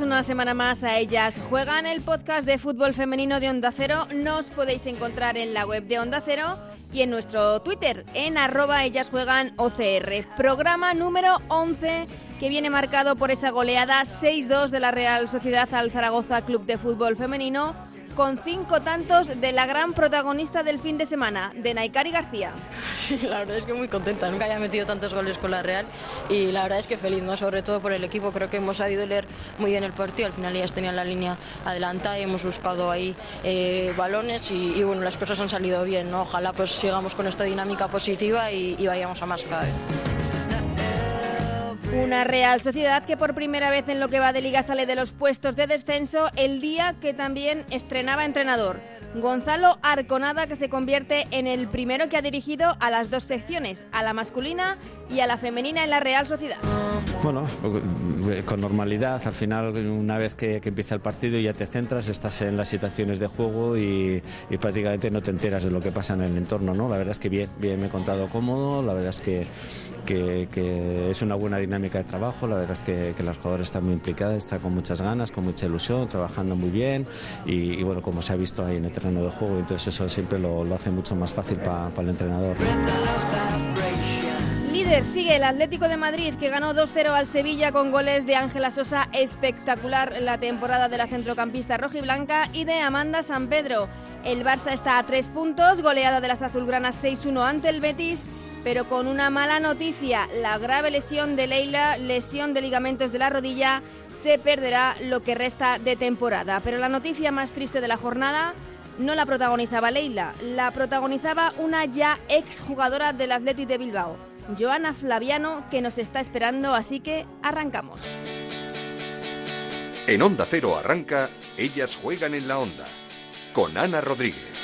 Una semana más a Ellas Juegan, el podcast de fútbol femenino de Onda Cero. Nos podéis encontrar en la web de Onda Cero y en nuestro Twitter, en arroba Ellas Juegan OCR. Programa número 11 que viene marcado por esa goleada 6-2 de la Real Sociedad al Zaragoza Club de Fútbol Femenino con cinco tantos de la gran protagonista del fin de semana, de Naikari García. Sí, la verdad es que muy contenta, nunca haya metido tantos goles con la Real y la verdad es que feliz, ¿no? sobre todo por el equipo, creo que hemos sabido leer muy bien el partido, al final ellas tenían la línea adelantada y hemos buscado ahí eh, balones y, bueno, las cosas han salido bien, ¿no? ojalá pues sigamos con esta dinámica positiva y, y vayamos a más cada vez. Una Real Sociedad que por primera vez en lo que va de liga sale de los puestos de descenso el día que también estrenaba entrenador. Gonzalo Arconada que se convierte en el primero que ha dirigido a las dos secciones, a la masculina y a la femenina en la Real Sociedad. Bueno, con normalidad, al final una vez que, empieza el partido y ya te centras, estás en las situaciones de juego y, prácticamente no te enteras de lo que pasa en el entorno, ¿no? La verdad es que bien, bien me he contado cómodo, la verdad es que que, es una buena dinámica de trabajo. La verdad es que, las jugadoras están muy implicadas, están con muchas ganas, con mucha ilusión, trabajando muy bien y, bueno, como se ha visto ahí en el terreno de juego, entonces eso siempre lo, hace mucho más fácil para el entrenador. Líder sigue el Atlético de Madrid que ganó 2-0 al Sevilla con goles de Ángela Sosa espectacular la temporada de la centrocampista rojiblanca y de Amanda San Pedro. El Barça está a tres puntos, goleada de las azulgranas 6-1 ante el Betis pero con una mala noticia, la grave lesión de Leila, lesión de ligamentos de la rodilla, se perderá lo que resta de temporada. Pero la noticia más triste de la jornada no la protagonizaba Leila, la protagonizaba una ya ex jugadora del Athletic de Bilbao, Joana Flaviano, que nos está esperando, así que arrancamos. En Onda Cero arranca, ellas juegan en la onda, con Ana Rodríguez.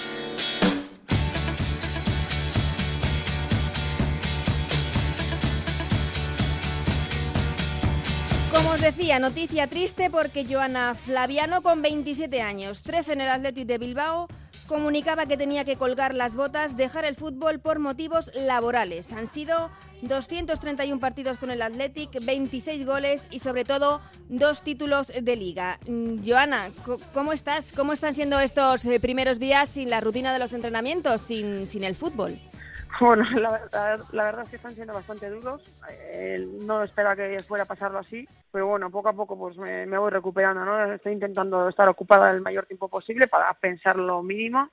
Como os decía, noticia triste porque Joana Flaviano, con 27 años, 13 en el Athletic de Bilbao, comunicaba que tenía que colgar las botas, dejar el fútbol por motivos laborales. Han sido 231 partidos con el Athletic, 26 goles y sobre todo dos títulos de liga. Mm, Joana, ¿cómo estás? ¿Cómo están siendo estos eh, primeros días sin la rutina de los entrenamientos, sin, sin el fútbol? Bueno, la verdad, la verdad es que están siendo bastante duros. Eh, no esperaba que fuera a pasarlo así, pero bueno, poco a poco pues me, voy recuperando, ¿no? Estoy intentando estar ocupada el mayor tiempo posible para pensar lo mínimo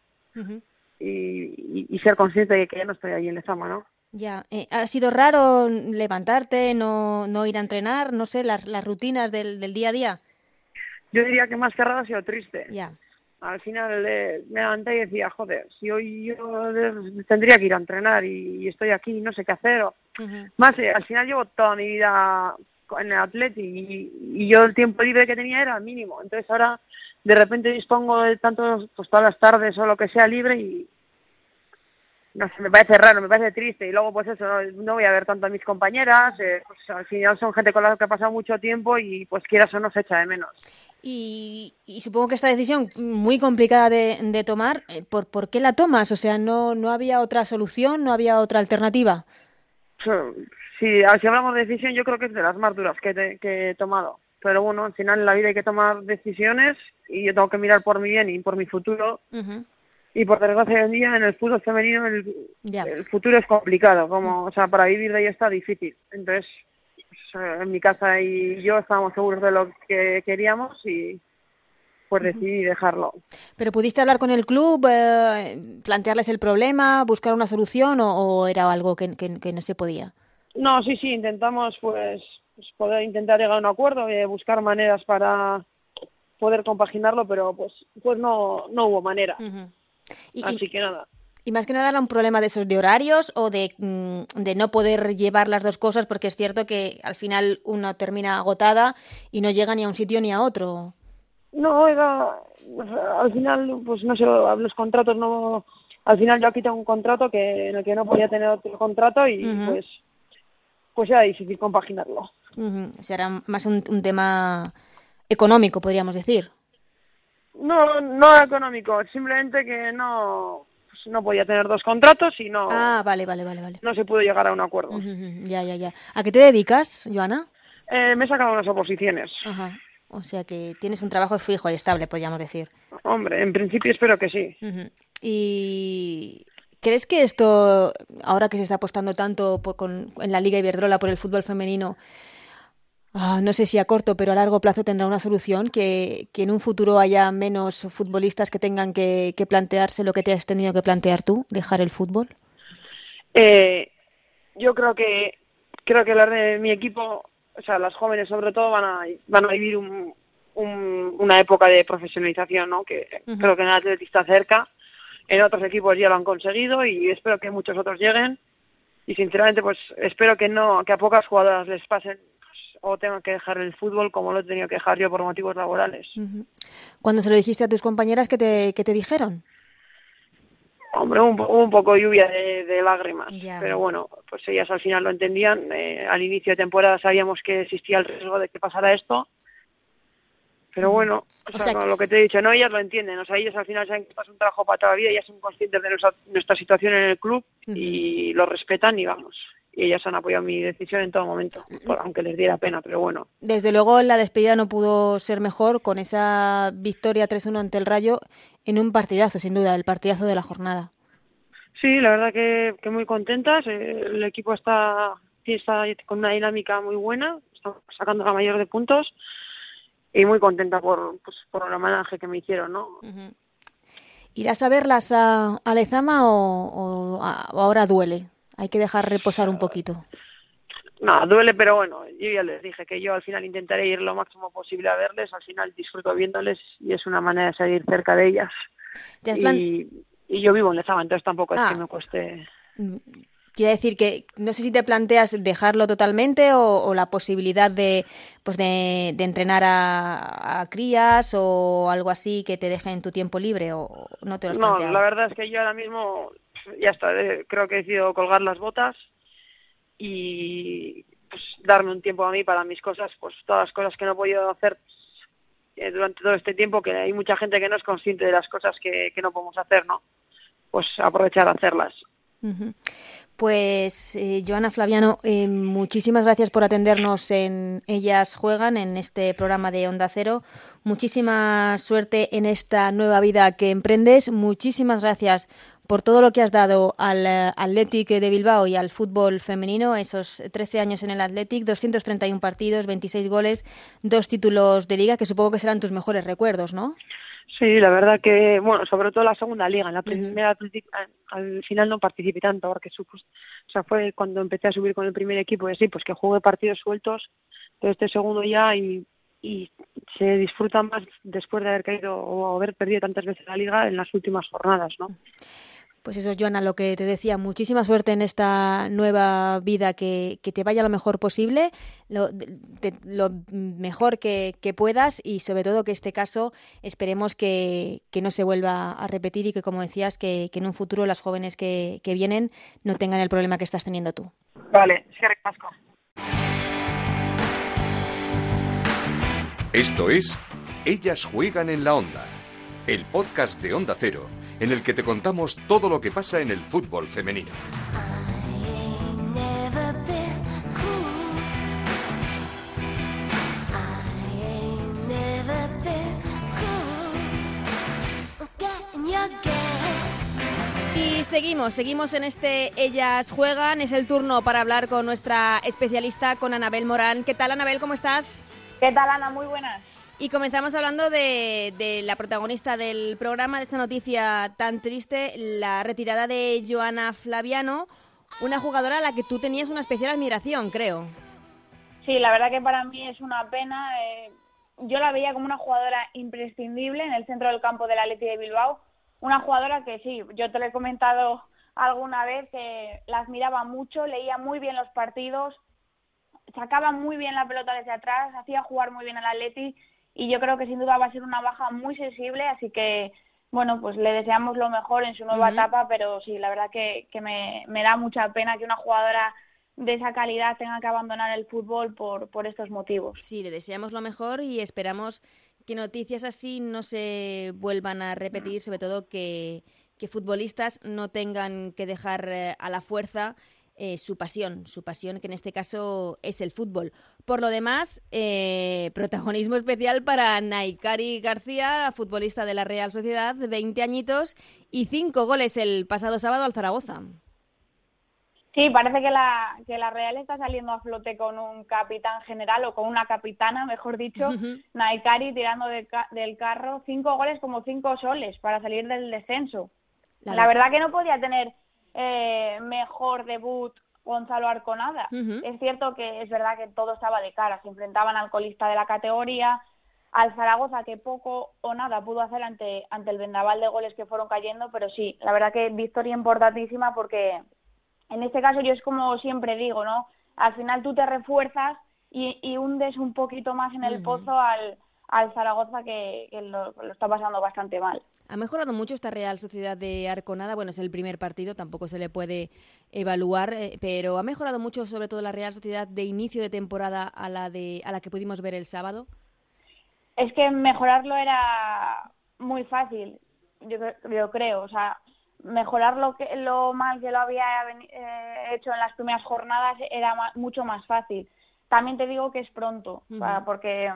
y, ser consciente de que ya no estoy ahí en la zona, ¿no? Ya, eh, ¿ha sido raro levantarte, no, no ir a entrenar, no sé, las, las rutinas del, del día a día? Yo diría que más que raro ha sido triste. Ya al final me levanté y decía, joder, si hoy yo tendría que ir a entrenar y, estoy aquí y no sé qué hacer. Más, eh, al final llevo toda mi vida en el atleti y, yo el tiempo libre que tenía era mínimo. Entonces ahora de repente dispongo de tantos, pues todas las tardes o lo que sea libre y no sé, me parece raro, me parece triste y luego pues eso, no, voy a ver tanto a mis compañeras, eh, pues al final son gente con la que he pasado mucho tiempo y pues quieras o no se echa de menos. Y, supongo que esta decisión muy complicada de, tomar, eh, ¿por, ¿por, qué la tomas? O sea, ¿no, ¿no había otra solución, no había otra alternativa? Sí, si hablamos de decisión, yo creo que es de las más duras que, que he tomado. Pero bueno, al final en la vida hay que tomar decisiones y yo tengo que mirar por mi bien y por mi futuro. Y por desgracia hoy en día en el fútbol femenino el, el futuro es complicado, como, o sea, para vivir de ahí está difícil. Entonces, en mi casa y yo estábamos seguros de lo que queríamos y pues decidí dejarlo. ¿Pero pudiste hablar con el club, eh, plantearles el problema, buscar una solución o, era algo que, que, no se podía? No, sí, sí, intentamos pues, pues poder intentar llegar a un acuerdo, y buscar maneras para poder compaginarlo, pero pues pues no, no hubo manera. Así que nada. Y más que nada era un problema de esos de horarios o de, mm, de, no poder llevar las dos cosas, porque es cierto que al final una termina agotada y no llega ni a un sitio ni a otro. No, era, al final, pues no sé, los contratos no, al final yo aquí tengo un contrato que en el que no podía tener otro contrato y pues, pues era difícil compaginarlo. O sea, era más un, tema económico, podríamos decir. No, no económico, simplemente que no, no podía tener dos contratos y no. Ah, vale, vale, vale, vale. No se pudo llegar a un acuerdo. Ya, ya, ya. ¿A qué te dedicas, Joana? Eh, me he sacado unas oposiciones. Ajá. O sea que tienes un trabajo fijo y estable, podríamos decir. Hombre, en principio espero que sí. ¿Y crees que esto, ahora que se está apostando tanto en la Liga Iberdrola por el fútbol femenino, ah, no sé si a corto, pero a largo plazo tendrá una solución? Que, en un futuro haya menos futbolistas que tengan que, plantearse lo que te has tenido que plantear tú, dejar el fútbol? Eh, yo creo que creo que la de mi equipo o sea, las jóvenes sobre todo van a, van a vivir un, una época de profesionalización, ¿no? Que creo que en el Atlético está cerca, en otros equipos ya lo han conseguido y espero que muchos otros lleguen y sinceramente pues espero que no, que a pocas jugadoras les pasen o que dejar el fútbol como lo he tenido que dejar yo por motivos laborales. Cuando se lo dijiste a tus compañeras, ¿qué te, qué te dijeron? Hombre, un, un poco lluvia de, lágrimas, pero bueno, pues ellas al final lo entendían. Eh, al inicio de temporada sabíamos que existía el riesgo de que pasara esto, pero bueno, o, sea, lo que te he dicho, no, ellas lo entienden, o sea, ellas al final saben que es un trabajo para toda la vida, ellas son conscientes de nuestra, situación en el club y lo respetan y vamos. Y ellas han apoyado mi decisión en todo momento, aunque les diera pena, pero bueno. Desde luego la despedida no pudo ser mejor con esa victoria 3-1 ante el Rayo en un partidazo, sin duda, el partidazo de la jornada. Sí, la verdad que, que muy contentas. El equipo está, está con una dinámica muy buena, está sacando la mayor de puntos y muy contenta por, pues, por el homenaje que me hicieron, ¿no? ¿Irás a verlas a, a Lezama o, ahora duele? Hay que dejar reposar un poquito. No, duele, pero bueno, yo ya les dije que yo al final intentaré ir lo máximo posible a verles, al final disfruto viéndoles y es una manera de seguir cerca de ellas. y, y, yo vivo en Lezama, entonces tampoco es que ah. me cueste... Mm, quiere decir que no sé si te planteas dejarlo totalmente o, la posibilidad de, pues de, entrenar a, crías o algo así que te dejen tu tiempo libre o no te lo has No, la verdad es que yo ahora mismo ya está, creo que he decidido colgar las botas y pues, darme un tiempo a mí para mis cosas, pues todas las cosas que no he podido hacer eh, durante todo este tiempo, que hay mucha gente que no es consciente de las cosas que, que no podemos hacer, ¿no? Pues aprovechar a hacerlas. Pues eh, Joana Flaviano, eh, muchísimas gracias por atendernos en Ellas Juegan, en este programa de Onda Cero. Muchísima suerte en esta nueva vida que emprendes. Muchísimas gracias por todo lo que has dado al eh, Athletic de Bilbao y al fútbol femenino, esos 13 años en el Athletic, 231 partidos, 26 goles, dos títulos de liga, que supongo que serán tus mejores recuerdos, ¿no? Sí, la verdad que, bueno, sobre todo la segunda liga. En la primera al final no participé tanto, porque o sea, fue cuando empecé a subir con el primer equipo y así, pues que jugué partidos sueltos, pero este segundo ya y, y se disfruta más después de haber caído o haber perdido tantas veces la liga en las últimas jornadas, ¿no? Pues eso, Joana, lo que te decía, muchísima suerte en esta nueva vida, que, te vaya lo mejor posible, lo, mejor que, puedas y sobre todo que este caso esperemos que, no se vuelva a repetir y que, como decías, que, en un futuro las jóvenes que, vienen no tengan el problema que estás teniendo tú. Vale, Pasco. Esto es Ellas juegan en la onda, el podcast de Onda Cero en el que te contamos todo lo que pasa en el fútbol femenino. Y seguimos, seguimos en este Ellas Juegan. Es el turno para hablar con nuestra especialista, con Anabel Morán. ¿Qué tal, Anabel? ¿Cómo estás? ¿Qué tal, Ana? Muy buenas. Y comenzamos hablando de, la protagonista del programa, de esta noticia tan triste, la retirada de Joana Flaviano, una jugadora a la que tú tenías una especial admiración, creo. Sí, la verdad que para mí es una pena. Eh, yo la veía como una jugadora imprescindible en el centro del campo del Atleti de Bilbao. Una jugadora que sí, yo te lo he comentado alguna vez, que la admiraba mucho, leía muy bien los partidos, sacaba muy bien la pelota desde atrás, hacía jugar muy bien al Atleti y yo creo que sin duda va a ser una baja muy sensible, así que bueno, pues le deseamos lo mejor en su nueva etapa, pero sí, la verdad que, que me, me da mucha pena que una jugadora de esa calidad tenga que abandonar el fútbol por, por estos motivos. Sí, le deseamos lo mejor y esperamos que noticias así no se vuelvan a repetir, sobre todo que, que futbolistas no tengan que dejar eh, a la fuerza eh, su pasión, su pasión que en este caso es el fútbol. Por lo demás, eh, protagonismo especial para Naikari García, futbolista de la Real Sociedad, 20 añitos y 5 goles el pasado sábado al Zaragoza. Sí, parece que la, que la Real está saliendo a flote con un capitán general o con una capitana, mejor dicho, Naikari tirando del carro, cinco goles como cinco soles para salir del descenso. La, verdad que no podía tener eh, mejor debut Gonzalo Arconada. Es cierto que es verdad que todo estaba de cara, se enfrentaban al colista de la categoría, al Zaragoza que poco o nada pudo hacer ante, ante el vendaval de goles que fueron cayendo, pero sí, la verdad que victoria importantísima porque en este caso yo es como siempre digo, ¿no? Al final tú te refuerzas y, hundes un poquito más en el pozo al, al Zaragoza que, lo, está pasando bastante mal. Ha mejorado mucho esta Real Sociedad de Arconada. Bueno, es el primer partido, tampoco se le puede evaluar, eh, pero ha mejorado mucho, sobre todo la Real Sociedad de inicio de temporada a la de a la que pudimos ver el sábado. Es que mejorarlo era muy fácil, yo, yo creo. O sea, mejorar lo, que, lo mal que lo había eh, hecho en las primeras jornadas era mucho más fácil. También te digo que es pronto, porque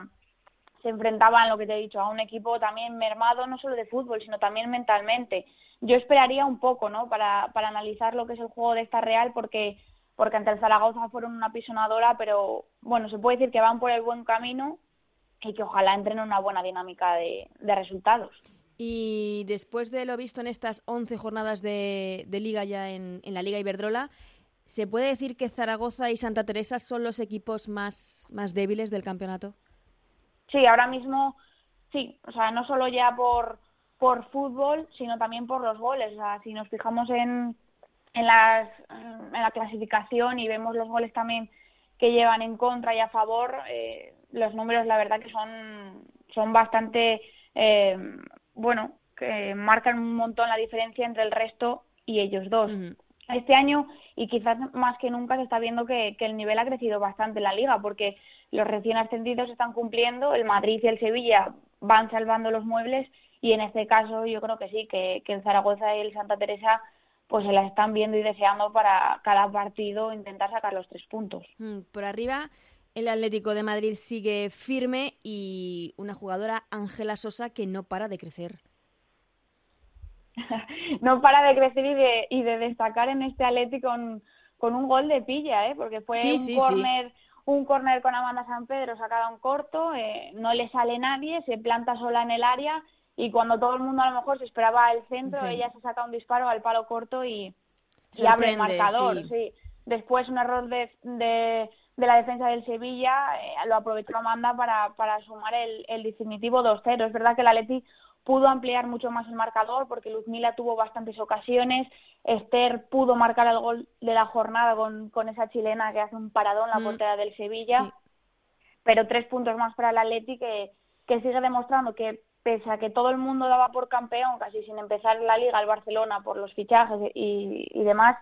se enfrentaban, lo que te he dicho, a un equipo también mermado, no solo de fútbol, sino también mentalmente. Yo esperaría un poco, ¿no?, para, para analizar lo que es el juego de esta Real, porque, porque ante el Zaragoza fueron una pisonadora, pero bueno, se puede decir que van por el buen camino y que ojalá entren en una buena dinámica de, de resultados. Y después de lo visto en estas 11 jornadas de, liga ya en, la Liga Iberdrola, ¿se puede decir que Zaragoza y Santa Teresa son los equipos más, más débiles del campeonato? Sí, ahora mismo sí. O sea, no solo ya por, por fútbol, sino también por los goles. O sea, si nos fijamos en, en, las, en la clasificación y vemos los goles también que llevan en contra y a favor, eh, los números la verdad que son, son bastante eh, bueno, que marcan un montón la diferencia entre el resto y ellos dos. Este año, y quizás más que nunca, se está viendo que, el nivel ha crecido bastante en la liga, porque los recién ascendidos están cumpliendo, el Madrid y el Sevilla van salvando los muebles, y en este caso yo creo que sí, que, que el Zaragoza y el Santa Teresa pues se la están viendo y deseando para cada partido intentar sacar los tres puntos. Mm, por arriba, el Atlético de Madrid sigue firme y una jugadora, Ángela Sosa, que no para de crecer. no para de crecer y de, y de destacar en este Atlético con, un gol de pilla, ¿eh? porque fue un córner un córner con Amanda San Pedro sacada un corto, eh, no le sale nadie, se planta sola en el área y cuando todo el mundo a lo mejor se esperaba el centro, ella se saca un disparo al palo corto y, abre el marcador. Sí. Después un error de, de la defensa del Sevilla, eh, lo aprovechó Amanda para, para sumar el, el definitivo 2-0. Es verdad que la Leti pudo ampliar mucho más el marcador porque Luzmila tuvo bastantes ocasiones, Esther pudo marcar el gol de la jornada con, con esa chilena que hace un paradón en la mm. portería del Sevilla, pero tres puntos más para la Leti que, que sigue demostrando que pese a que todo el mundo daba por campeón, casi sin empezar la liga, el Barcelona por los fichajes y, y demás,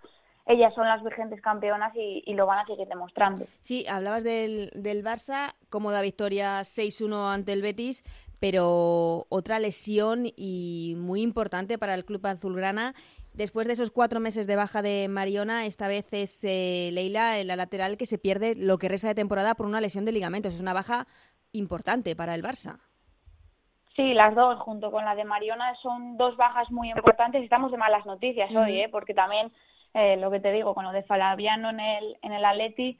ellas son las vigentes campeonas y, lo van a seguir demostrando. Sí, hablabas del, del Barça, cómoda victoria 6-1 ante el Betis, pero otra lesión y muy importante para el club azulgrana. Después de esos cuatro meses de baja de Mariona, esta vez es eh, Leila, la lateral, que se pierde lo que resta de temporada por una lesión de ligamentos. Es una baja importante para el Barça. Sí, las dos, junto con la de Mariona, son dos bajas muy importantes. Estamos de malas noticias hoy, ¿eh? porque también eh, lo que te digo, con lo de Falabiano en el, en el Atleti.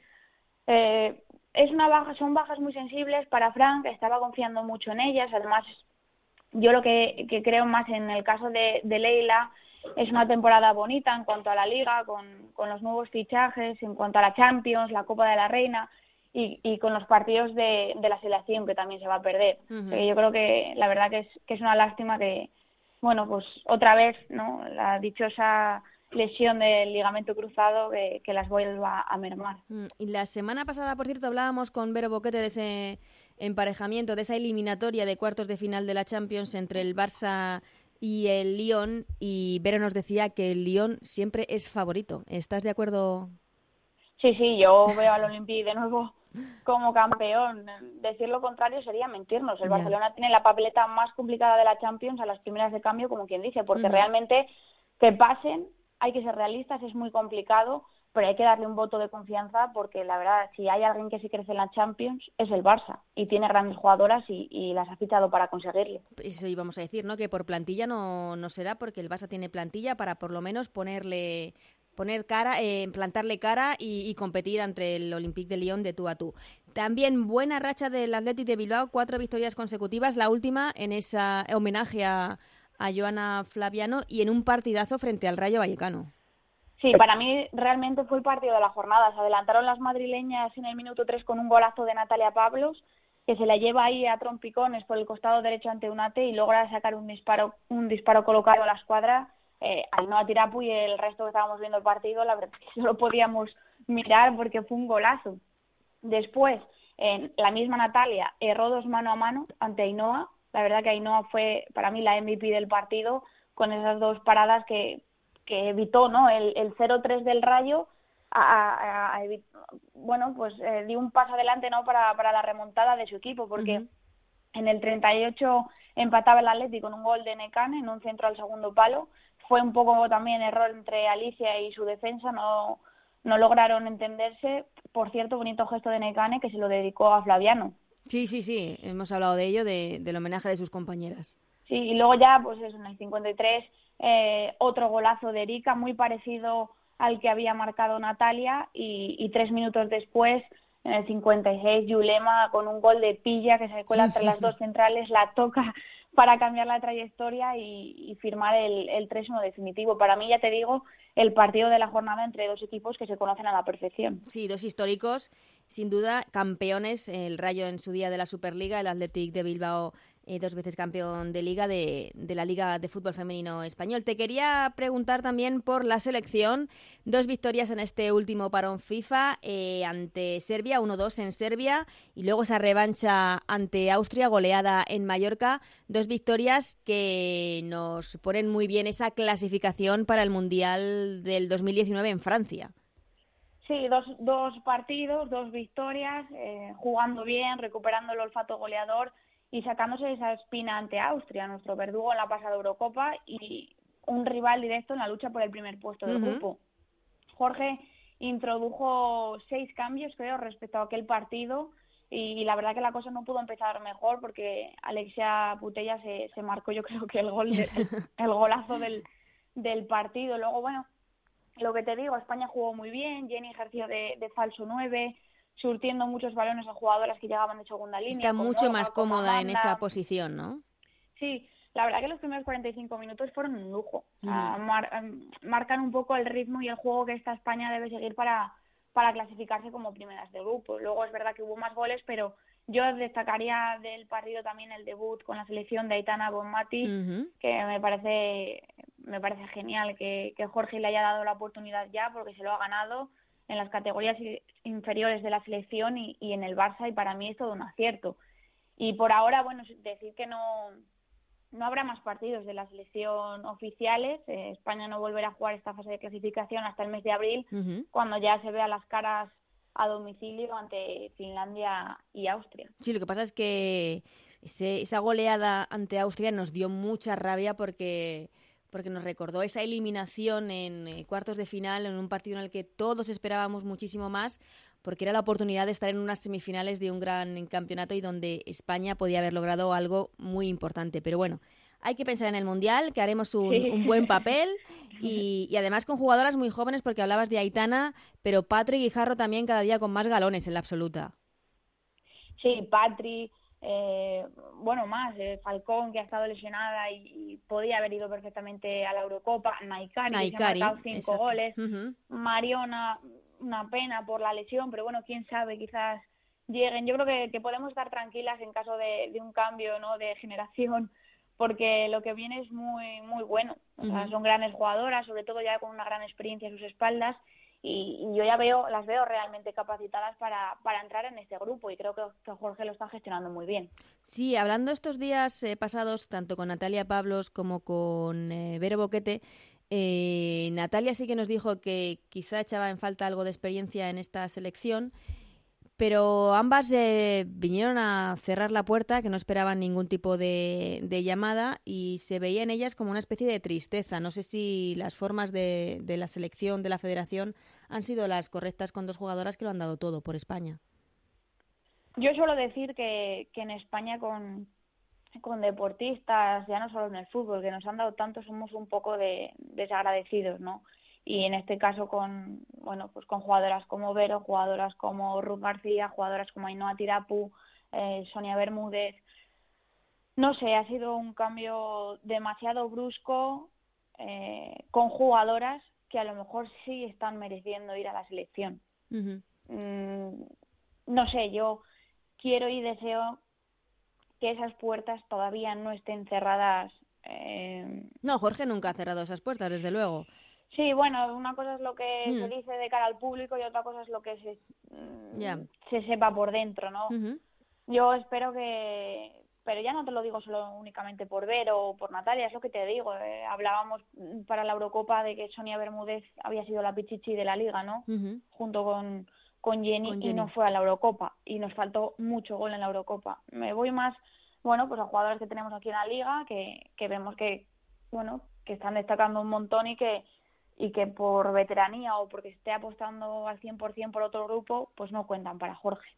Eh, es una baja, son bajas muy sensibles para Frank, estaba confiando mucho en ellas, además yo lo que, creo más en el caso de, de, Leila es una temporada bonita en cuanto a la liga, con, con los nuevos fichajes, en cuanto a la Champions, la Copa de la Reina y, y con los partidos de, de la selección que también se va a perder. Eh, yo creo que la verdad que es, que es una lástima que, bueno, pues otra vez, ¿no? La dichosa lesión del ligamento cruzado que, las vuelva a mermar. Mm, y la semana pasada, por cierto, hablábamos con Vero Boquete de ese emparejamiento, de esa eliminatoria de cuartos de final de la Champions entre el Barça y el Lyon y Vero nos decía que el Lyon siempre es favorito. ¿Estás de acuerdo? Sí, sí, yo veo al Olympique de nuevo como campeón. Decir lo contrario sería mentirnos. El Barcelona tiene la papeleta más complicada de la Champions a las primeras de cambio, como quien dice, porque realmente que pasen, hay que ser realistas, es muy complicado pero hay que darle un voto de confianza porque la verdad, si hay alguien que sí crece en la Champions, es el Barça y tiene grandes jugadoras y, las ha fichado para conseguirlo. Eso íbamos a decir, ¿no? Que por plantilla no, no será porque el Barça tiene plantilla para por lo menos ponerle poner cara, eh, plantarle cara y, competir entre el Olympique de Lyon de tú a tú. También buena racha del Athletic de Bilbao, cuatro victorias consecutivas, la última en ese homenaje a, a Joana Flaviano y en un partidazo frente al Rayo Vallecano. Sí, para mí realmente fue el partido de la jornada. Se adelantaron las madrileñas en el minuto 3 con un golazo de Natalia Pablos, que se la lleva ahí a trompicones por el costado derecho ante Unate y logra sacar un disparo, un disparo colocado a la escuadra. Eh, al no Tirapu y el resto que estábamos viendo el partido, la verdad que solo podíamos mirar porque fue un golazo. Después, en la misma Natalia erró dos mano a mano ante Ainhoa. La verdad que Ainhoa fue para mí la MVP del partido con esas dos paradas que que evitó ¿no? el, el 0-3 del Rayo, a, bueno, pues eh, dio un paso adelante ¿no? para, para la remontada de su equipo, porque en el 38 empataba el Atlético con un gol de Necane en un centro al segundo palo. Fue un poco también error entre Alicia y su defensa, no, no lograron entenderse. Por cierto, bonito gesto de Necane que se lo dedicó a Flaviano. Sí, sí, sí, hemos hablado de ello, de, del homenaje de sus compañeras. Sí, y luego ya, pues eso, en el 53 eh, otro golazo de Erika, muy parecido al que había marcado Natalia, y, tres minutos después, en el 56, Yulema con un gol de pilla que se cuela entre las dos centrales, la toca para cambiar la trayectoria y, firmar el, el 3-1 definitivo. Para mí, ya te digo, el partido de la jornada entre dos equipos que se conocen a la perfección. Sí, dos históricos, sin duda, campeones, el Rayo en su día de la Superliga, el Athletic de Bilbao eh, dos veces campeón de liga de, la Liga de Fútbol Femenino Español. Te quería preguntar también por la selección. Dos victorias en este último parón FIFA eh, ante Serbia, 1-2 en Serbia, y luego esa revancha ante Austria, goleada en Mallorca. Dos victorias que nos ponen muy bien esa clasificación para el Mundial del 2019 en Francia. Sí, dos, dos partidos, dos victorias, eh, jugando bien, recuperando el olfato goleador y sacándose esa espina ante Austria, nuestro verdugo en la pasada Eurocopa y un rival directo en la lucha por el primer puesto del grupo. Jorge introdujo seis cambios, creo, respecto a aquel partido y, la verdad que la cosa no pudo empezar mejor porque Alexia Putella se, se marcó yo creo que el gol el, golazo del, del partido. Luego, bueno, lo que te digo, España jugó muy bien, Jenny ejerció de, de falso 9, surtiendo muchos balones a jugadoras que llegaban de segunda línea. Está mucho más cómoda en esa posición, ¿no? Sí, la verdad que los primeros 45 minutos fueron un lujo. Em, marcan un poco el ritmo y el juego que esta España debe seguir para, para clasificarse como primeras de grupo. Luego es verdad que hubo más goles, pero yo destacaría del partido también el debut con la selección de Aitana Bonmati, que me parece me parece genial que, que Jorge le haya dado la oportunidad ya porque se lo ha ganado en las categorías inferiores de la selección y, en el Barça y para mí es todo un acierto. Y por ahora, bueno, decir que no, no habrá más partidos de la selección oficiales. Eh, España no volverá a jugar esta fase de clasificación hasta el mes de abril, cuando ya se vea las caras a domicilio ante Finlandia y Austria. Sí, lo que pasa es que esa goleada ante Austria nos dio mucha rabia porque porque nos recordó esa eliminación en eh, cuartos de final, en un partido en el que todos esperábamos muchísimo más, porque era la oportunidad de estar en unas semifinales de un gran campeonato y donde España podía haber logrado algo muy importante. Pero bueno, hay que pensar en el Mundial, que haremos un, buen papel y, además con jugadoras muy jóvenes, porque hablabas de Aitana, pero Patrick y Jarro también cada día con más galones en la absoluta. Sí, Patrick, eh, bueno, más, eh, Falcón que ha estado lesionada y, podía haber ido perfectamente a la Eurocopa, Naikari, que ha marcado cinco goles, Mariona, una pena por la lesión, pero bueno, quién sabe, quizás lleguen. Yo creo que, podemos estar tranquilas en caso de, un cambio ¿no? de generación, porque lo que viene es muy, muy bueno. son grandes jugadoras, sobre todo ya con una gran experiencia a sus espaldas y, yo ya veo, las veo realmente capacitadas para, para entrar en este grupo y creo que, Jorge lo está gestionando muy bien. Sí, hablando estos días eh, pasados, tanto con Natalia Pablos como con eh, Vero Boquete, eh, Natalia sí que nos dijo que quizá echaba en falta algo de experiencia en esta selección pero ambas eh, vinieron a cerrar la puerta, que no esperaban ningún tipo de, llamada y se veía en ellas como una especie de tristeza. No sé si las formas de, la selección, de la federación, han sido las correctas con dos jugadoras que lo han dado todo por España. Yo suelo decir que, en España con, con deportistas, ya no solo en el fútbol, que nos han dado tanto, somos un poco de, desagradecidos, ¿no? Y en este caso con bueno pues con jugadoras como Vero, jugadoras como Ruth García, jugadoras como Ainhoa Tirapu, eh, Sonia Bermúdez. No sé, ha sido un cambio demasiado brusco eh, con jugadoras que a lo mejor sí están mereciendo ir a la selección. Mm, no sé, yo quiero y deseo que esas puertas todavía no estén cerradas. Eh... No, Jorge nunca ha cerrado esas puertas, desde luego. Sí, bueno, una cosa es lo que se mm. dice de cara al público y otra cosa es lo que se, mm, se sepa por dentro, ¿no? Yo espero que, pero ya no te lo digo solo únicamente por ver o por Natalia, es lo que te digo. Eh, hablábamos para la Eurocopa de que Sonia Bermúdez había sido la pichichi de la liga, ¿no? Junto con, con Jenny, y no fue a la Eurocopa y nos faltó mucho gol en la Eurocopa. Me voy más, bueno, pues a jugadores que tenemos aquí en la liga que, que vemos que, bueno, que están destacando un montón y que y que por veteranía o porque esté apostando al 100% por otro grupo, pues no cuentan para Jorge.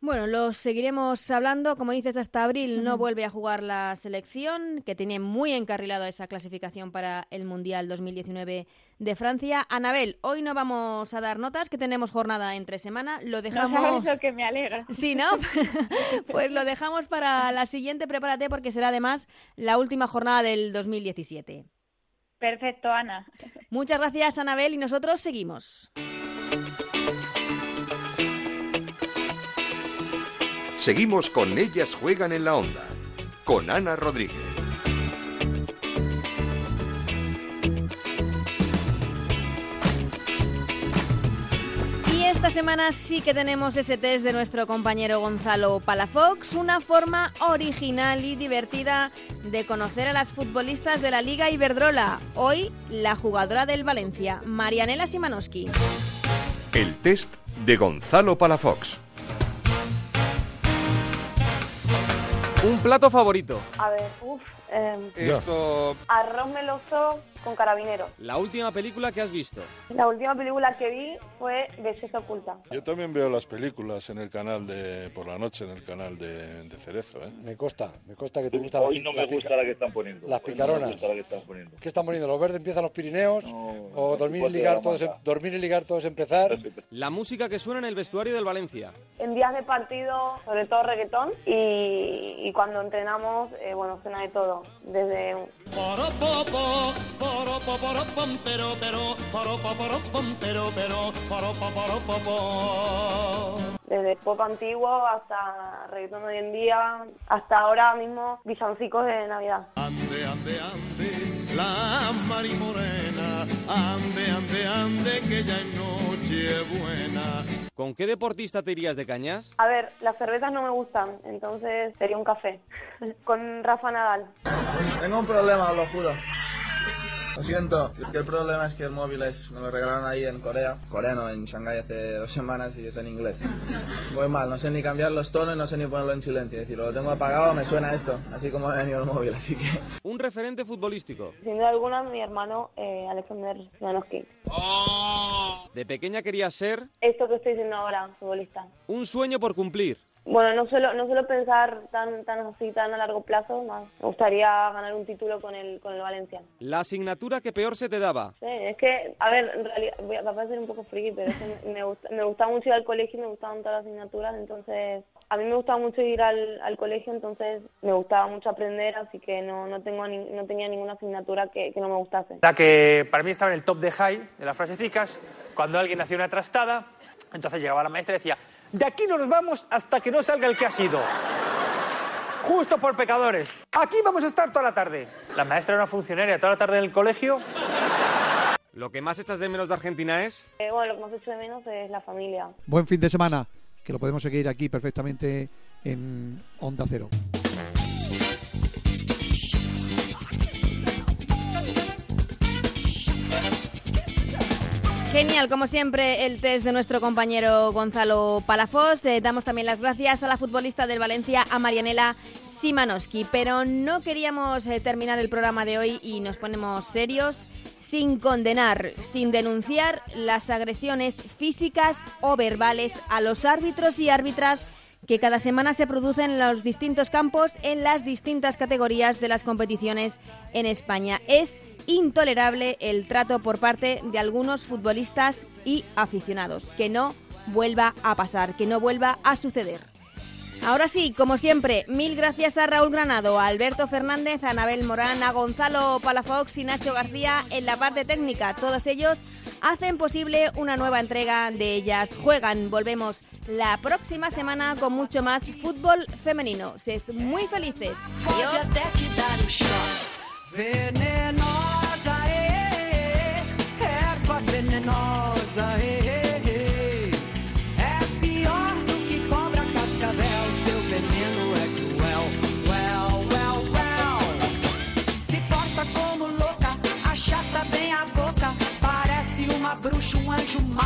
Bueno, los seguiremos hablando. Como dices, hasta abril no vuelve a jugar la selección, que tiene muy encarrilado esa clasificación para el Mundial 2019 de Francia. Anabel, hoy no vamos a dar notas, que tenemos jornada entre semana. Lo dejamos. No que me alegra. Sí, ¿no? pues lo dejamos para la siguiente. Prepárate porque será además la última jornada del 2017. Perfecto, Ana. Muchas gracias, Anabel, y nosotros seguimos. Seguimos con Ellas Juegan en la Onda, con Ana Rodríguez. Esta semana sí que tenemos ese test de nuestro compañero Gonzalo Palafox, una forma original y divertida de conocer a las futbolistas de la Liga Iberdrola. Hoy, la jugadora del Valencia, Marianela Simanowski. El test de Gonzalo Palafox. Un plato favorito. A ver, uff. Eh, Esto... Arroz meloso con carabinero. La última película que has visto. La última película que vi fue de Sexo Oculta. Yo también veo las películas en el canal de por la noche en el canal de, Cerezo. ¿eh? Me consta, me consta que te gusta. Hoy no me gusta la que están poniendo. Las picaronas. que están poniendo. ¿Qué están poniendo? ¿Los verdes empiezan los Pirineos? ¿O dormir y, ligar todos, dormir y ligar todos empezar? La música que suena en el vestuario del Valencia. En días de partido, sobre todo reggaetón. Y, cuando entrenamos, eh, bueno, suena de todo. Desde Desde pop antiguo hasta reggaetón hoy en día, hasta ahora mismo villancicos de Navidad. Ande, ande, ande, la marimorena, ande, ande, ande, que ya es noche buena. ¿Con qué deportista te irías de cañas? A ver, las cervezas no me gustan, entonces sería un café. Con Rafa Nadal. Tengo un problema, lo juro. Lo siento, el problema es que el móvil es, me lo regalaron ahí en Corea, coreano, en Shanghái hace dos semanas y es en inglés. Muy mal, no sé ni cambiar los tonos y no sé ni ponerlo en silencio. Es decir, lo tengo apagado, me suena esto, así como ha venido el móvil, así que... Un referente futbolístico. Sin duda alguna, mi hermano eh, Alexander Janowski. ¿De pequeña querías ser? Esto que estoy diciendo ahora, futbolista. Un sueño por cumplir. Bueno, no suelo, no suelo pensar tan, tan así, tan a largo plazo, más. Me gustaría ganar un título con el, con el Valencia. ¿La asignatura que peor se te daba? Sí, es que, a ver, en realidad, va a parecer un poco friki, pero es que me, gusta, me gustaba mucho ir al colegio y me gustaban todas las asignaturas, entonces a mí me gustaba mucho ir al, al colegio, entonces me gustaba mucho aprender, así que no, no, tengo no tenía ninguna asignatura que, que no me gustase. La que para mí estaba en el top de high de las frasecicas, cuando alguien hacía una trastada, entonces llegaba la maestra y decía de aquí no nos vamos hasta que no salga el que ha sido. Justo por pecadores. Aquí vamos a estar toda la tarde. La maestra era una funcionaria toda la tarde en el colegio. ¿Lo que más echas de menos de Argentina es? Eh, bueno, lo que más echo de menos es la familia. Buen fin de semana, que lo podemos seguir aquí perfectamente en Onda Cero. Genial, como siempre, el test de nuestro compañero Gonzalo Palafós. Eh, damos también las gracias a la futbolista del Valencia, a Marianela Simanowski. Pero no queríamos eh, terminar el programa de hoy y nos ponemos serios sin condenar, sin denunciar las agresiones físicas o verbales a los árbitros y árbitras que cada semana se producen en los distintos campos en las distintas categorías de las competiciones en España. Es intolerable el trato por parte de algunos futbolistas y aficionados. Que no vuelva a pasar, que no vuelva a suceder. Ahora sí, como siempre, mil gracias a Raúl Granado, a Alberto Fernández, a Anabel Morán, a Gonzalo Palafox y Nacho García en la parte técnica. Todos ellos hacen posible una nueva entrega de Ellas Juegan. Volvemos la próxima semana con mucho más fútbol femenino. Sed muy felices. Venenosa, eh, erva venenosa, eh, é pior do que cobra cascavel. Seu veneno é cruel, well, well, well. Se porta como louca, achata bem a boca, parece uma bruxa, um anjo mau.